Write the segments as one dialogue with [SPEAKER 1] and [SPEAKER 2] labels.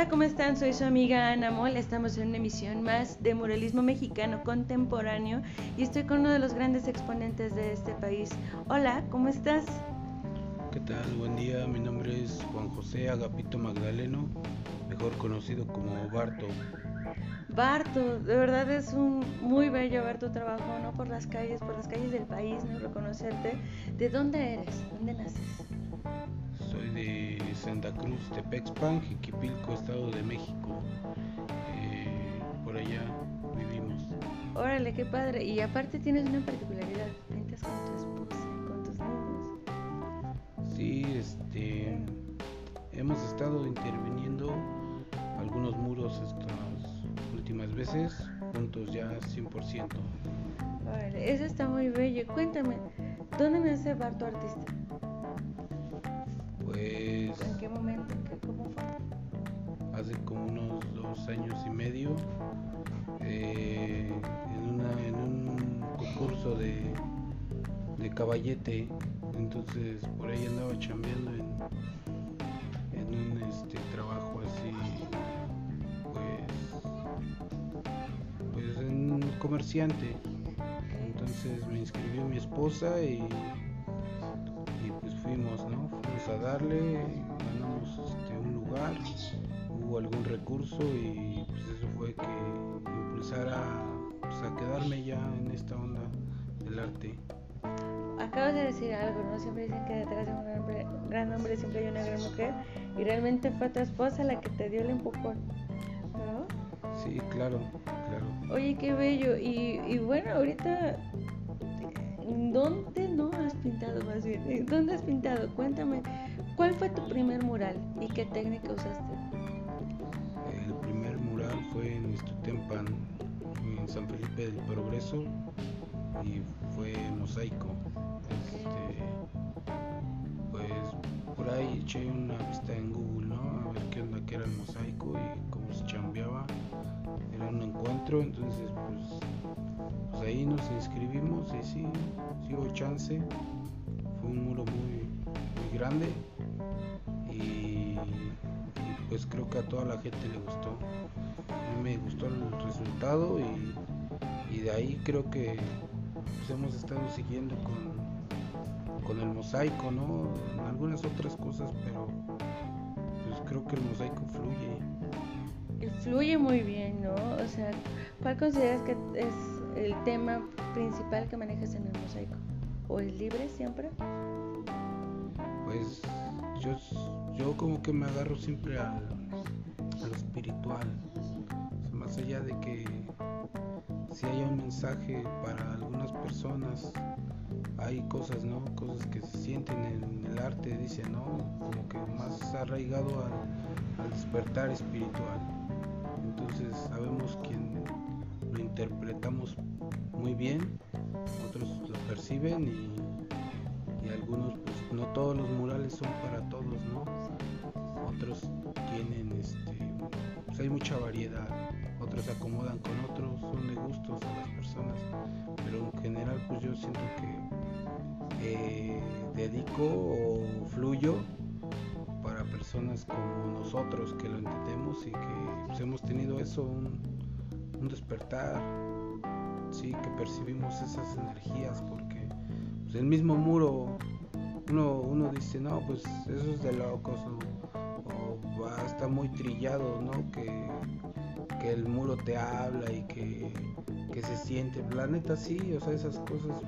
[SPEAKER 1] Hola, ¿cómo están? Soy su amiga Ana Mol. Estamos en una emisión más de muralismo mexicano contemporáneo y estoy con uno de los grandes exponentes de este país. Hola, ¿cómo estás?
[SPEAKER 2] ¿Qué tal? Buen día, mi nombre es Juan José Agapito Magdaleno, mejor conocido como Barto.
[SPEAKER 1] Barto, de verdad es un muy bello ver tu trabajo, ¿no? Por las calles, por las calles del país, ¿no? Reconocerte. ¿De dónde eres? ¿Dónde naces?
[SPEAKER 2] De Santa Cruz, Tepexpan, Jiquipilco, Estado de México. Eh, por allá vivimos.
[SPEAKER 1] Órale, qué padre. Y aparte tienes una particularidad, pintas con tu esposa, con tus niños.
[SPEAKER 2] Sí, este, hemos estado interviniendo algunos muros estas últimas veces, juntos ya 100%.
[SPEAKER 1] Órale, eso está muy bello. Cuéntame, ¿dónde nace Barto Artista?
[SPEAKER 2] Pues
[SPEAKER 1] ¿En qué momento? ¿En qué- ¿Cómo fue?
[SPEAKER 2] hace como unos dos años y medio eh, en, una- en un concurso de, de caballete entonces por ahí andaba chambeando en, en un este, trabajo así pues pues en un comerciante entonces me inscribió mi esposa y, darle ganamos este, un lugar hubo algún recurso y pues eso fue que impulsara pues, a quedarme ya en esta onda del arte.
[SPEAKER 1] Acabas de decir algo, ¿no? Siempre dicen que detrás de un gran hombre, gran hombre siempre hay una gran mujer y realmente fue tu esposa la que te dio el empujón, ¿no?
[SPEAKER 2] Sí, claro, claro.
[SPEAKER 1] Oye, qué bello. Y, y bueno, ahorita, ¿dónde no has pintado más bien? ¿Dónde has pintado? Cuéntame, ¿cuál fue tu primer mural y qué técnica usaste?
[SPEAKER 2] El primer mural fue en Istutempan, en San Felipe del Progreso y fue mosaico. Este, pues por ahí eché una vista en Google, ¿no? A ver qué onda que era el mosaico y cómo se chambeaba. Era un encuentro, entonces pues, pues ahí nos inscribimos y sí, sí hubo chance. Fue un muro muy, grande pues creo que a toda la gente le gustó. A mí me gustó el resultado y, y de ahí creo que pues, hemos estado siguiendo con, con el mosaico, ¿no? En algunas otras cosas, pero pues creo que el mosaico fluye.
[SPEAKER 1] Y Fluye muy bien, ¿no? O sea, ¿cuál consideras que es el tema principal que manejas en el mosaico? ¿O es libre siempre?
[SPEAKER 2] Pues yo, yo como que me agarro siempre al, a lo espiritual. Más allá de que si hay un mensaje para algunas personas, hay cosas, ¿no? Cosas que se sienten en el arte, dice, ¿no? Como que más arraigado al, al despertar espiritual. Entonces sabemos quién lo interpretamos muy bien, otros lo perciben y, y algunos, pues no todos los Otros tienen, este, pues hay mucha variedad, otros se acomodan con otros, son de gustos a las personas, pero en general pues yo siento que eh, dedico o fluyo para personas como nosotros que lo entendemos y que pues, hemos tenido eso, un, un despertar, sí, que percibimos esas energías, porque pues, el mismo muro, uno, uno dice, no, pues eso es de locos, está muy trillado, ¿no? Que, que el muro te habla y que, que se siente, la neta sí, o sea, esas cosas,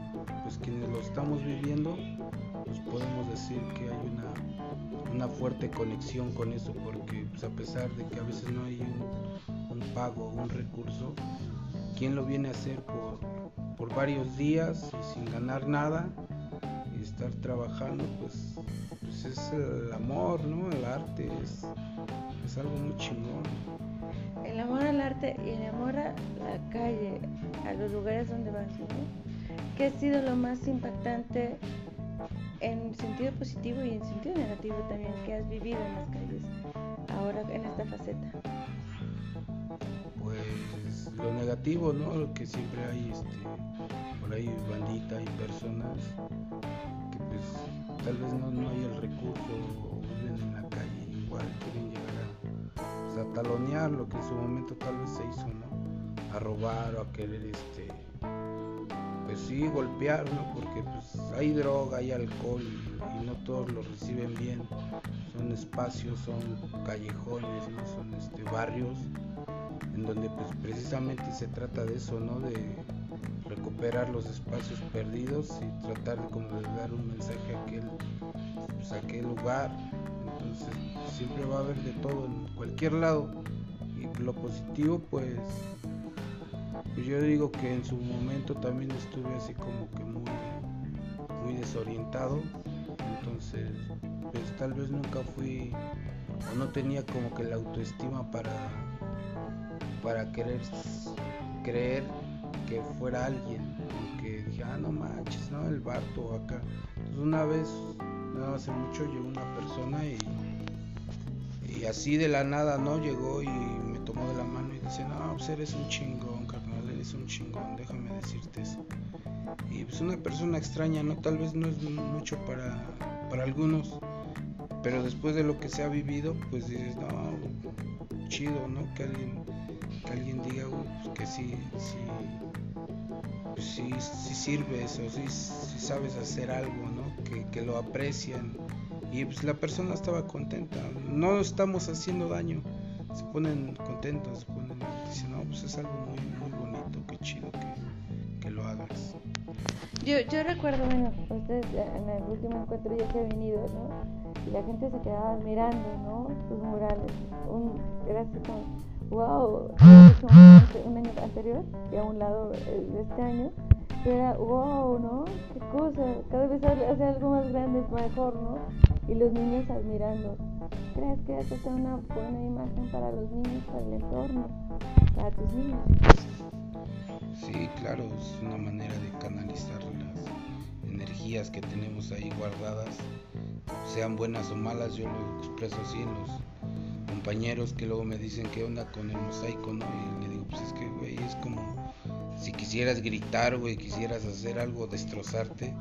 [SPEAKER 2] pues quienes lo estamos viviendo, pues podemos decir que hay una, una fuerte conexión con eso, porque pues, a pesar de que a veces no hay un, pago, un recurso, quien lo viene a hacer por, por varios días y sin ganar nada y estar trabajando, pues, pues es el amor, ¿no? El arte es, es algo muy chingón.
[SPEAKER 1] El amor al arte y el amor a la calle, a los lugares donde vas, ¿no? ¿Qué ha sido lo más impactante en sentido positivo y en sentido negativo también que has vivido en las calles ahora en esta faceta?
[SPEAKER 2] Pues lo negativo, ¿no? Lo que siempre hay, este, por ahí bandita y personas tal vez no, no hay el recurso o viven en la calle igual quieren llegar a, pues, a talonear lo que en su momento tal vez se hizo, ¿no? A robar o a querer este pues sí golpear, ¿no? Porque pues hay droga, hay alcohol y, no todos lo reciben bien. Son espacios, son callejones, ¿no? Son este barrios en donde pues precisamente se trata de eso, ¿no? De recuperar los espacios perdidos y tratar de dar un mensaje a aquel, pues, a aquel lugar. Entonces siempre va a haber de todo en cualquier lado. Y lo positivo pues, pues yo digo que en su momento también estuve así como que muy, muy desorientado. Entonces pues tal vez nunca fui o no tenía como que la autoestima para para querer creer fuera alguien, que dije, ah, no manches, no, el Barto acá. Entonces una vez, no hace mucho, llegó una persona y, y así de la nada, ¿no? Llegó y me tomó de la mano y dice, no, pues eres un chingón, carnal, eres un chingón, déjame decirte eso. Y pues una persona extraña, ¿no? Tal vez no es mucho para, para algunos, pero después de lo que se ha vivido, pues dices, no, chido, ¿no? Que alguien que alguien diga pues, que sí, sí, pues sí, sí sirves o sí, sabes hacer algo, ¿no? Que, que, lo aprecian. Y pues la persona estaba contenta. No estamos haciendo daño. Se ponen contentos, se ponen, dicen, no, pues es algo muy, muy bonito, qué chido que, que lo hagas.
[SPEAKER 1] Yo, yo recuerdo, bueno, ustedes en el último encuentro ya que he venido, ¿no? Y la gente se quedaba mirando, ¿no? Sus murales. Un, era así como wow, un año anterior y a un lado de este año, era wow, ¿no? Qué cosa, cada vez hace algo más grande, mejor, ¿no? Y los niños admirando. ¿Crees que esto sea una buena imagen para los niños, para el entorno, para tus niños?
[SPEAKER 2] Sí, claro, es una manera de canalizar las energías que tenemos ahí guardadas, sean buenas o malas, yo lo expreso así en los compañeros que luego me dicen qué onda con el mosaico, ¿no? Y le digo, pues es que, güey, es como si quisieras gritar, güey, quisieras hacer algo, destrozarte,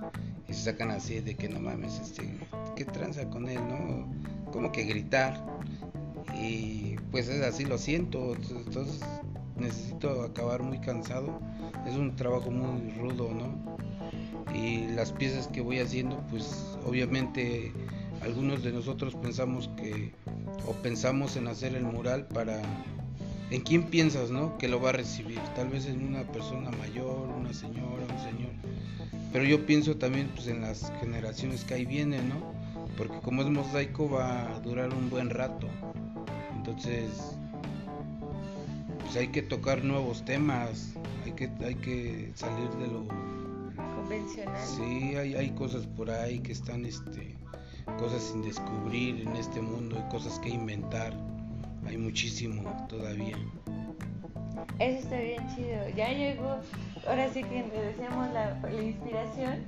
[SPEAKER 2] y se sacan así de que no mames, este, ¿qué tranza con él, no? Como que gritar. Y pues es así, lo siento, entonces necesito acabar muy cansado. Es un trabajo muy rudo, ¿no? Y las piezas que voy haciendo, pues obviamente algunos de nosotros pensamos que o pensamos en hacer el mural para en quién piensas, ¿no? Que lo va a recibir. Tal vez en una persona mayor, una señora, un señor. Pero yo pienso también pues en las generaciones que ahí vienen, ¿no? Porque como es mosaico va a durar un buen rato. Entonces, pues hay que tocar nuevos temas, hay que hay que salir de lo
[SPEAKER 1] convencional.
[SPEAKER 2] Sí, hay, hay cosas por ahí que están este cosas sin descubrir en este mundo, hay cosas que inventar, hay muchísimo todavía.
[SPEAKER 1] Eso está bien chido, ya llegó, ahora sí que le decíamos la, inspiración,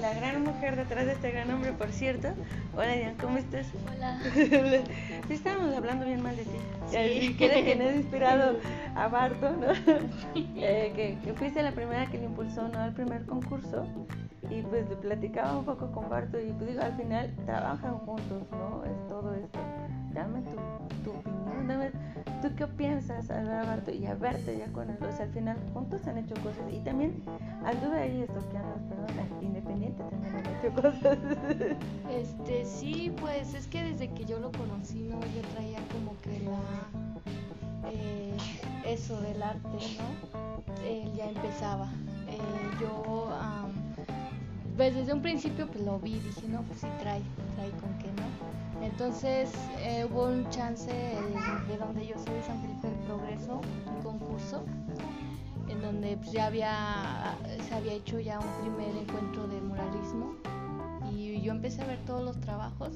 [SPEAKER 1] la gran mujer detrás de este gran hombre, por cierto. Hola Diana, ¿cómo estás?
[SPEAKER 3] Hola.
[SPEAKER 1] sí, estábamos hablando bien mal de ti. Sí. Que eres quien ha inspirado a Barto, ¿no? eh, que, que, fuiste la primera que le impulsó, ¿no? Al primer concurso y pues le platicaba un poco con Barto y pues digo, al final trabajan juntos, ¿no? Es todo esto. Dame tu, tu opinión, dame, ¿tú qué piensas al ver a Barto y a verte ya con él? O sea, al final juntos han hecho cosas y también anduve ahí estoqueando, perdón, independiente también han hecho cosas.
[SPEAKER 3] Este, sí, pues es que desde que yo lo conocí, ¿no? Yo traía como que la... Eh, eso del arte, ¿no? Él ya empezaba. Eh, yo pues desde un principio pues lo vi, dije, no, pues sí trae, trae con qué, ¿no? Entonces eh, hubo un chance de, donde yo soy, San Felipe del Progreso, un concurso, en donde pues, ya había, se había hecho ya un primer encuentro de muralismo y yo empecé a ver todos los trabajos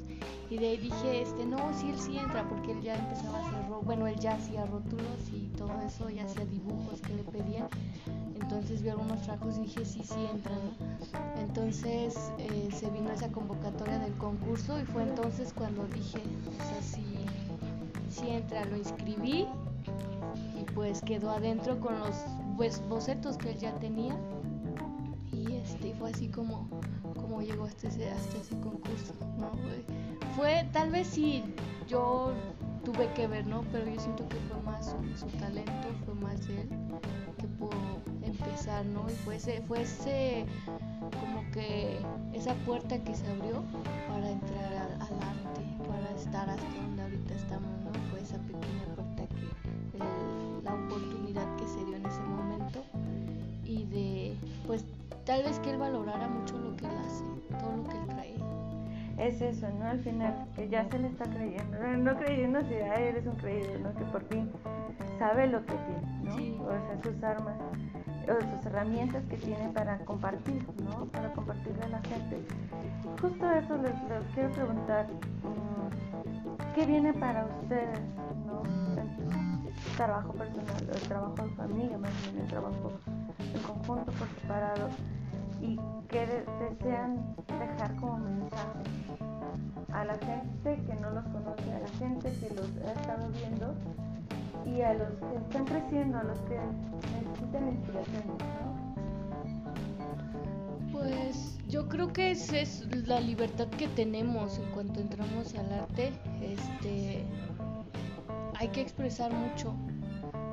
[SPEAKER 3] y de ahí dije, este, no, sí, él sí entra, porque él ya empezaba a hacer, bueno, él ya hacía rótulos y todo eso, ya hacía dibujos que le pedían entonces vi algunos trabajos y dije, sí, sí, entran. Entonces eh, se vino esa convocatoria del concurso y fue entonces cuando dije, o sea, sí, sí entra, lo inscribí y pues quedó adentro con los pues, bocetos que él ya tenía y este fue así como, cómo llegó hasta ese, concurso. Fue, tal vez sí, yo tuve que ver, ¿no? Pero yo siento que fue más su, talento, fue más él que pudo ¿no? Y fue ese, fue ese, como que esa puerta que se abrió para entrar al, al arte, para estar hasta donde ahorita estamos, ¿no? Fue esa pequeña puerta que, la oportunidad que se dio en ese momento y de, pues, tal vez que él valorara mucho lo que él hace, todo lo que él trae
[SPEAKER 1] es eso, ¿no? Al final, que ya se le está creyendo, no, creyendo si eres un creído, ¿no? Que por fin sabe lo que tiene, ¿no? O sea, sus armas, sus herramientas que tiene para compartir, ¿no? Para compartirle a la gente. Justo eso les, quiero preguntar, mm, ¿qué viene para ustedes, ¿no? El trabajo personal, el trabajo en familia, más bien el trabajo en conjunto por separado y qué desean dejar como mensaje a la gente que no los conoce, a la gente que los ha estado viendo y a los que están creciendo, a los que necesitan inspiración.
[SPEAKER 3] Pues yo creo que esa es la libertad que tenemos en cuanto entramos al arte. Este, hay que expresar mucho.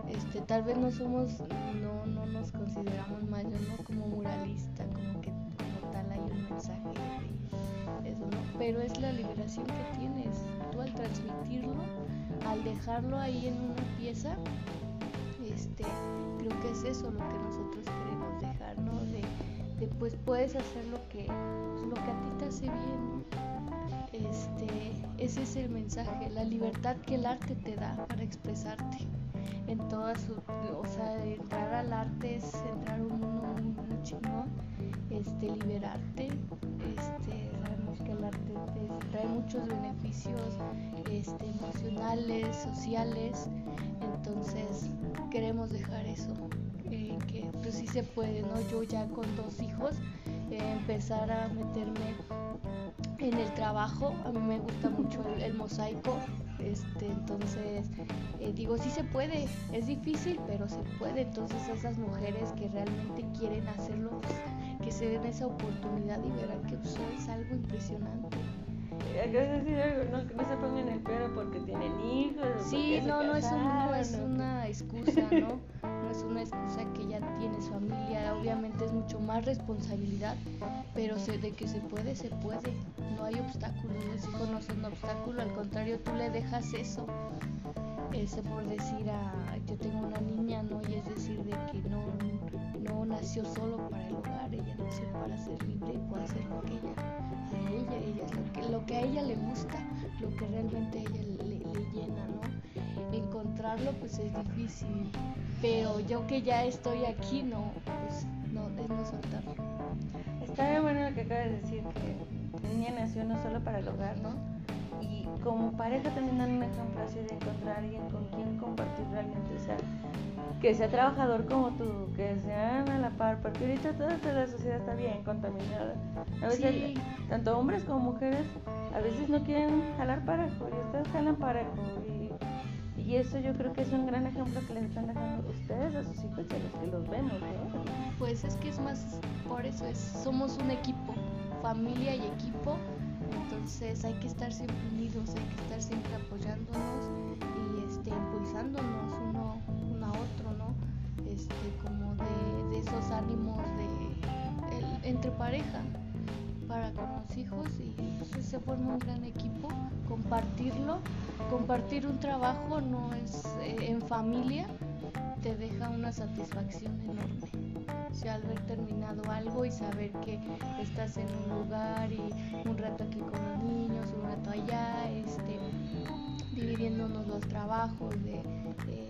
[SPEAKER 3] Este, tal vez no somos, no, no nos consideramos más, yo no como muralista, como que como tal hay un mensaje pero es la liberación que tienes tú al transmitirlo, al dejarlo ahí en una pieza, este, creo que es eso lo que nosotros queremos dejar, ¿no? De, pues puedes hacer lo que, pues, lo que a ti te hace bien, este, ese es el mensaje, la libertad que el arte te da para expresarte en toda su, o sea, entrar al arte es entrar un mundo chingón, este, liberarte, este, que el arte trae muchos beneficios este, emocionales, sociales, entonces queremos dejar eso, eh, que pues sí se puede, ¿no? Yo ya con dos hijos eh, empezar a meterme en el trabajo, a mí me gusta mucho el, mosaico, este, entonces eh, digo sí se puede, es difícil pero se puede, entonces esas mujeres que realmente quieren hacerlo, que se den esa oportunidad y verán que pues, es algo impresionante.
[SPEAKER 1] algo, no, no se pongan el pelo porque tienen hijos.
[SPEAKER 3] Sí, no, no es, no es una excusa, ¿no? No es una excusa que ya tienes familia, obviamente es mucho más responsabilidad, pero sé de que se puede, se puede, no hay obstáculos, los hijos no son obstáculo, al contrario, tú le dejas eso, ese por decir, a, yo tengo una niña, ¿no? Y es decir, de que no, no nació solo para el hogar, ella nació para ser libre y puede hacer lo que ella, a ella, ella lo que, lo que a ella le gusta, lo que realmente a ella le, llena, ¿no? Encontrarlo pues es difícil, pero yo que ya estoy aquí, no, pues no, es no soltarlo.
[SPEAKER 1] Está bien bueno lo que acabas de decir, que niña nació no solo para el hogar, ¿no? Y como pareja también dan un ejemplo así de encontrar a alguien con quien compartir realmente, o sea, que sea trabajador como tú, que sean a la par, porque ahorita toda, la sociedad está bien contaminada. A veces, tanto hombres como mujeres, a veces no quieren jalar parejo y ustedes jalan parejo. Y, y eso yo creo que es un gran ejemplo que les están dejando ustedes a sus hijos y a los que los vemos.
[SPEAKER 3] Pues es que es más, por eso es, somos un equipo, familia y equipo. Entonces hay que estar siempre unidos, hay que estar siempre apoyándonos y este, impulsándonos uno otro, ¿no? Este, como de, esos ánimos de entre pareja para con los hijos y pues, se forma un gran equipo, compartirlo, compartir un trabajo no es eh, en familia te deja una satisfacción enorme. Sea, haber terminado algo y saber que estás en un lugar y un rato aquí con los niños, un rato allá, este, dividiéndonos los trabajos, de,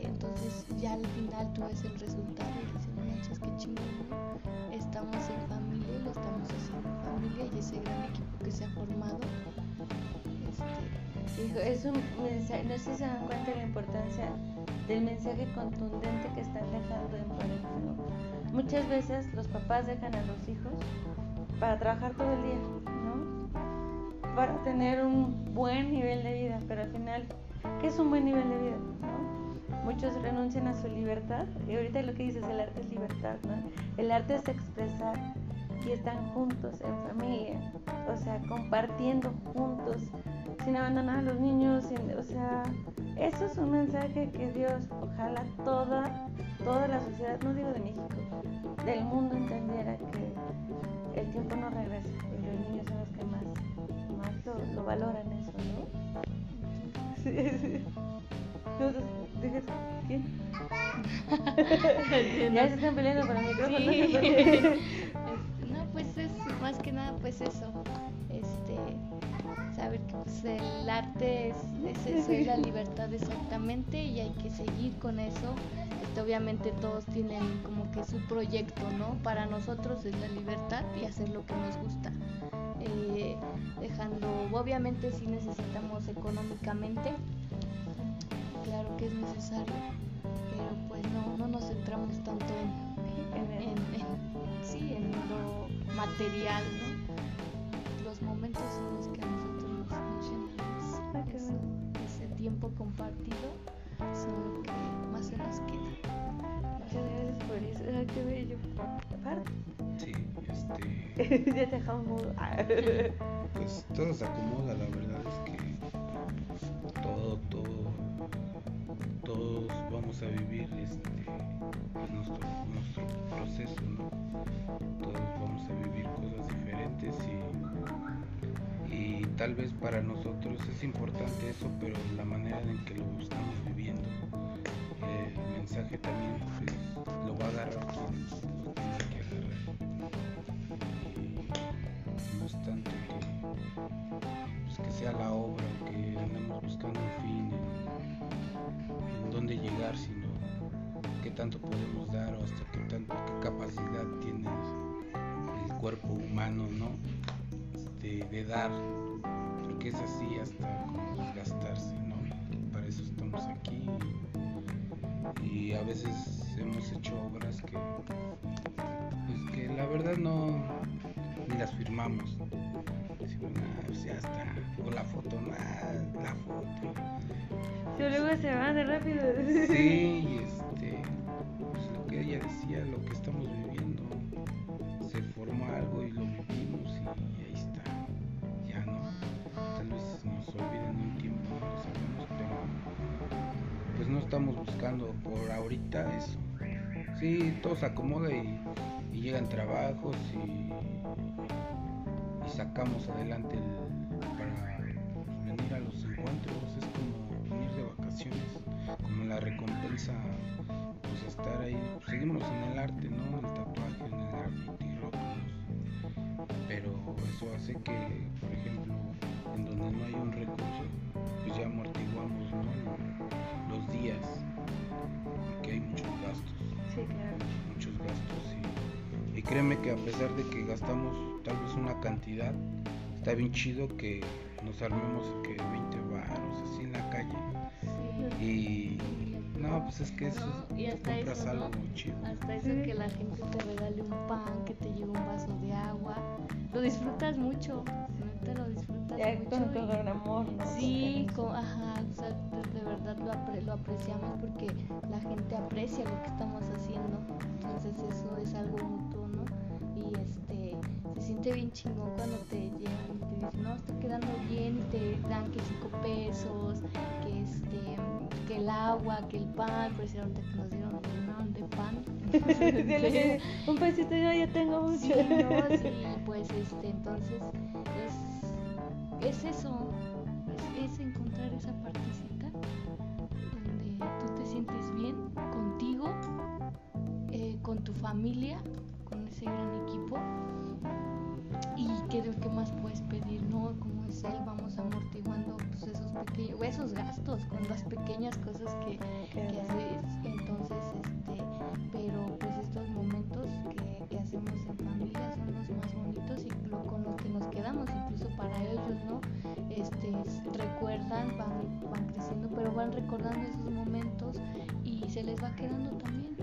[SPEAKER 3] entonces ya al final tú ves el resultado y dices, manches, qué chingón, estamos en familia, estamos haciendo en familia y ese gran equipo que se ha formado.
[SPEAKER 1] Este, es un mensaje, no sé si se dan cuenta de la importancia del mensaje contundente que están dejando en pareja. Muchas veces los papás dejan a los hijos para trabajar todo el día, ¿no? Para tener un buen nivel de vida, pero al final, ¿qué es un buen nivel de vida? Muchos renuncian a su libertad y ahorita lo que dices, el arte es libertad, ¿no? El arte es expresar y están juntos en familia, o sea, compartiendo juntos, sin abandonar a los niños, o sea, eso es un mensaje que Dios, ojalá toda, toda la sociedad, no digo de México, del mundo entendiera que el tiempo no regresa y los niños son los que más, más lo, valoran eso, ¿no? Sí, sí. ¿Quién? ya se están peleando por el micrófono.
[SPEAKER 3] Sí. no, pues es más que nada pues eso. Este saber que pues, el arte es, es eso y la libertad exactamente y hay que seguir con eso. Este, obviamente todos tienen como que su proyecto, ¿no? Para nosotros es la libertad y hacer lo que nos gusta. Eh, dejando, obviamente sí necesitamos económicamente, claro que es necesario, pero pues no, no nos centramos tanto en, en, sí, en lo material, ¿no? Los momentos en los que a nosotros nos, nos llenamos ese, ese, tiempo compartido son lo que más se nos queda.
[SPEAKER 1] Muchas gracias por eso, ah, qué bello.
[SPEAKER 2] Sí, este.
[SPEAKER 1] ya te dejamos mudo.
[SPEAKER 2] pues todo se acomoda, la verdad es que todo, todo todos vamos a vivir este, nuestro, nuestro proceso, ¿no? Todos vamos a vivir cosas tal vez para nosotros es importante eso, pero la manera en que lo estamos viviendo, el mensaje también pues, lo va a agarrar quien lo tiene que agarrar. No es tanto que, pues, que sea la obra, que andamos buscando un fin dónde llegar, sino qué tanto podemos dar o hasta qué, tanto, qué capacidad tiene el cuerpo humano, ¿no? Este, de dar, porque es así hasta como desgastarse, ¿no? Para eso estamos aquí y, a veces hemos hecho obras que, pues que la verdad no, ni las firmamos. Decimos, pues ya está, o la foto, nada, la foto
[SPEAKER 1] pero luego se van de rápido.
[SPEAKER 2] Sí, este, pues lo que ella decía, lo que estamos viviendo, se formó algo y lo estamos buscando por ahorita eso. Sí, todo se acomoda y, llegan trabajos y, sacamos adelante para venir a los encuentros. Es como como la recompensa, pues estar ahí, seguimos en el arte, ¿no? El tatuaje, en el rótulos, pero eso hace que, créeme que a pesar de que gastamos tal vez una cantidad, está bien chido que nos armemos que 20 baros así en la calle y no, pues es que eso
[SPEAKER 3] y hasta eso,
[SPEAKER 2] algo muy chido.
[SPEAKER 3] Hasta eso que la gente te regale un pan, que te lleve un vaso de agua. Lo disfrutas mucho, te lo disfrutas
[SPEAKER 1] ya,
[SPEAKER 3] mucho.
[SPEAKER 1] Con todo el amor, ¿no?
[SPEAKER 3] Sí, con, ajá, o sea, de, verdad lo, apre, lo apreciamos porque la gente aprecia lo que estamos haciendo. Entonces eso es algo mutuo, ¿no? Y este, se siente bien chingón cuando te llevan y te dicen, no, está quedando bien y te dan que cinco pesos, que este que el agua, que el pan, pues era que nos dieron un de pan.
[SPEAKER 1] un pesito yo ya tengo mucho.
[SPEAKER 3] Sí, no, sí, pues este, entonces es, es eso, es, es encontrar esa partecita donde tú te sientes bien contigo, eh, con tu familia, ese gran equipo y que de que más puedes pedir, ¿no? Como es él, vamos amortiguando pues, esos pequeños, esos gastos con las pequeñas cosas que, que haces. Entonces, este, pero pues estos momentos que, que, hacemos en familia son los más bonitos y lo, con los que nos quedamos, incluso para ellos, ¿no? Este, recuerdan, van, van creciendo, pero van recordando esos momentos y se les va quedando también.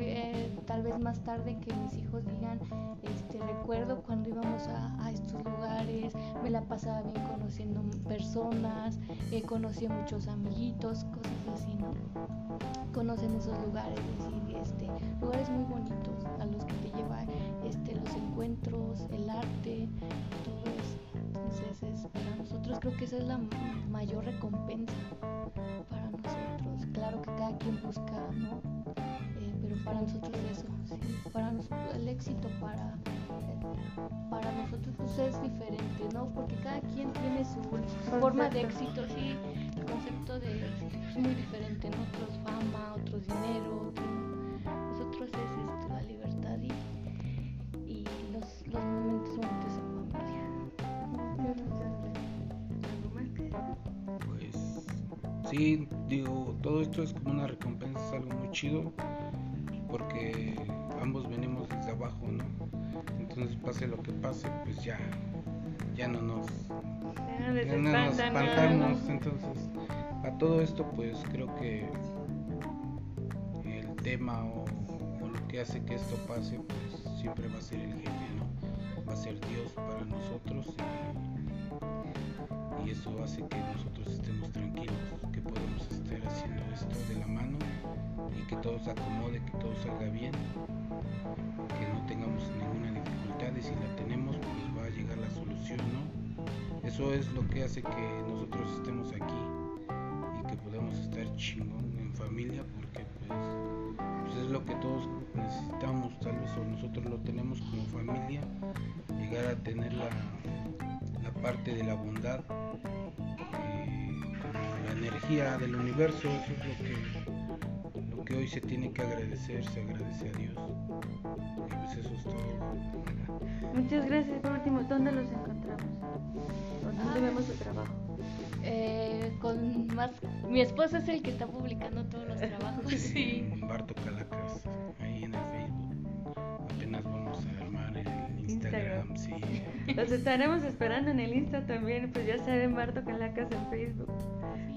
[SPEAKER 3] Eh, tal vez más tarde que mis hijos digan, este, recuerdo cuando íbamos a, estos lugares, me la pasaba bien conociendo personas, eh, conocí a muchos amiguitos, cosas así, ¿no? Conocen esos lugares, este, lugares muy bonitos a los que te lleva este, los encuentros, el arte, todo. Entonces, es, para nosotros creo que esa es la mayor recompensa para nosotros. Claro que cada quien busca, ¿no? Eh, pero para nosotros eso, sí, para nosotros el éxito para para nosotros pues es diferente, ¿no? Porque cada quien tiene su, forma de éxito, sí, el concepto de éxito es muy diferente, ¿no? Otros fama, otros dinero, nosotros es esto, la libertad
[SPEAKER 2] sí, digo, todo esto es como una recompensa, es algo muy chido, porque ambos venimos desde abajo, ¿no? Entonces pase lo que pase, pues ya, ya no nos,
[SPEAKER 1] Ya no
[SPEAKER 2] ya no nos espantamos. Entonces, a todo esto, pues creo que el tema o, o lo que hace que esto pase, pues siempre va a ser el jefe, ¿no? Va a ser Dios para nosotros y, y eso hace que nosotros estemos tranquilos, que podemos estar haciendo esto de la mano y que todo se acomode, que todo salga bien, que no tengamos ninguna dificultad y si la tenemos, pues va a llegar la solución, ¿no? Eso es lo que hace que nosotros estemos aquí y que podamos estar chingón en familia porque pues, pues es lo que todos necesitamos tal vez o nosotros lo tenemos como familia llegar a tener la parte de la bondad eh, la energía del universo eso es lo que lo que hoy se tiene que agradecer se agradece a Dios y pues eso es todo
[SPEAKER 1] Muchas gracias. Por último, ¿dónde los encontramos? ¿Dónde
[SPEAKER 3] Ah.
[SPEAKER 1] vemos su trabajo?
[SPEAKER 3] Eh, con más, mi esposo es el que está publicando todos los trabajos, sí.
[SPEAKER 2] Barto Calacas ahí en el Instagram, sí
[SPEAKER 1] Los estaremos esperando en el Insta también. Pues ya saben, Barto Calacas en Facebook.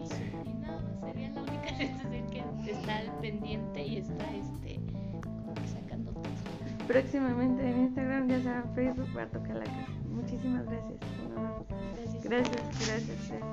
[SPEAKER 3] Sí, y nada más sería la única red social que está al pendiente y está este como que sacando todo.
[SPEAKER 1] Próximamente en Instagram, ya saben, Facebook, Barto Calacas. Muchísimas.
[SPEAKER 3] Gracias.
[SPEAKER 1] Gracias, gracias, gracias.